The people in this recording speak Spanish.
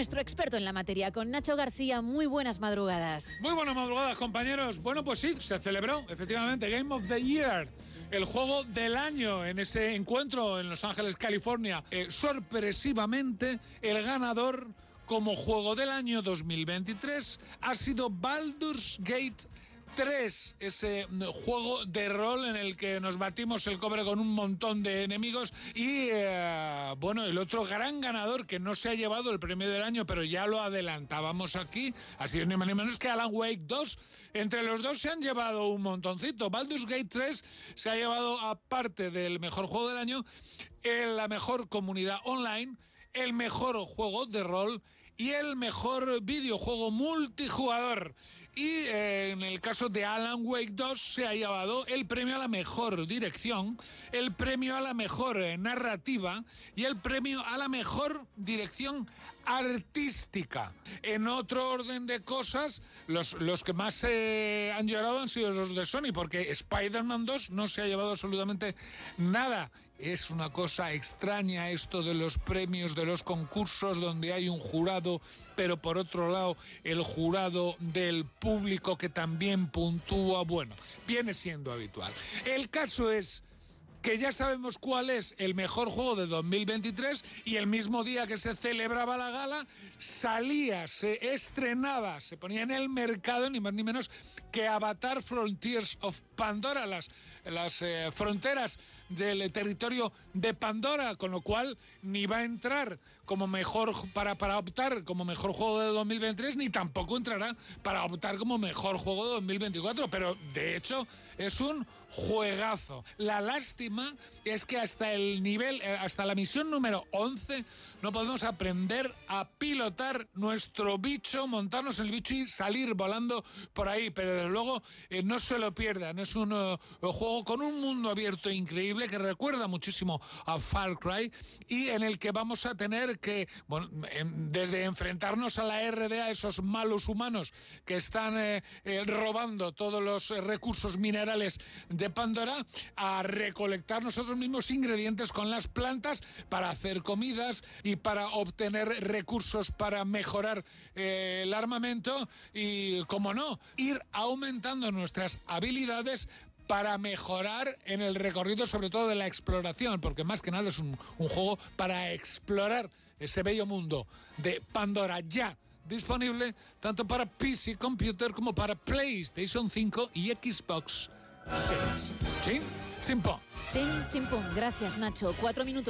nuestro experto en la materia, con Nacho García. Muy buenas madrugadas. Muy buenas madrugadas, compañeros. Bueno, pues sí, se celebró efectivamente Game of the Year el juego del año en ese encuentro en Los Ángeles, California. Eh, sorpresivamente, el ganador como juego del año 2023 ha sido Baldur's Gate 3, ese juego de rol en el que nos batimos el cobre con un montón de enemigos y eh, bueno, el otro gran ganador que no se ha llevado el premio del año, pero ya lo adelantábamos aquí, ha sido ni más ni menos que Alan Wake 2. Entre los dos se han llevado un montoncito. Baldur's Gate 3 se ha llevado aparte del mejor juego del año, en la mejor comunidad online, el mejor juego de rol y el mejor videojuego multijugador. Y eh, en el caso de Alan Wake 2 se ha llevado el premio a la mejor dirección, el premio a la mejor eh, narrativa y el premio a la mejor dirección artística. En otro orden de cosas, los, los que más se han llorado han sido los de Sony, porque Spider-Man 2 no se ha llevado absolutamente nada. Es una cosa extraña esto de los premios, de los concursos, donde hay un jurado, pero por otro lado el jurado del público que también puntúa. Bueno, viene siendo habitual. El caso es que ya sabemos cuál es el mejor juego de 2023 y el mismo día que se celebraba la gala salía, se estrenaba, se ponía en el mercado ni más ni menos que Avatar Frontiers of Pandora, las, las eh, fronteras del territorio de Pandora, con lo cual ni va a entrar como mejor para, para optar como mejor juego de 2023, ni tampoco entrará para optar como mejor juego de 2024. Pero de hecho es un juegazo. La lástima es que hasta el nivel, eh, hasta la misión número 11, no podemos aprender a pilotar nuestro bicho, montarnos el bicho y salir volando por ahí. Pero desde luego eh, no se lo pierdan. Es un uh, juego con un mundo abierto increíble que recuerda muchísimo a Far Cry y en el que vamos a tener que, bueno, desde enfrentarnos a la RDA, esos malos humanos que están eh, eh, robando todos los recursos minerales Pandora, a recolectar nosotros mismos ingredientes con las plantas para hacer comidas y para obtener recursos para mejorar el armamento y, como no, ir aumentando nuestras habilidades para mejorar en el recorrido, sobre todo de la exploración, porque más que nada es un, un juego para explorar ese bello mundo de Pandora ya disponible tanto para PC Computer como para PlayStation 5 y Xbox Series. ¿Sí? Simpo. Chin, chimpum. Gracias, Nacho. Cuatro minutos.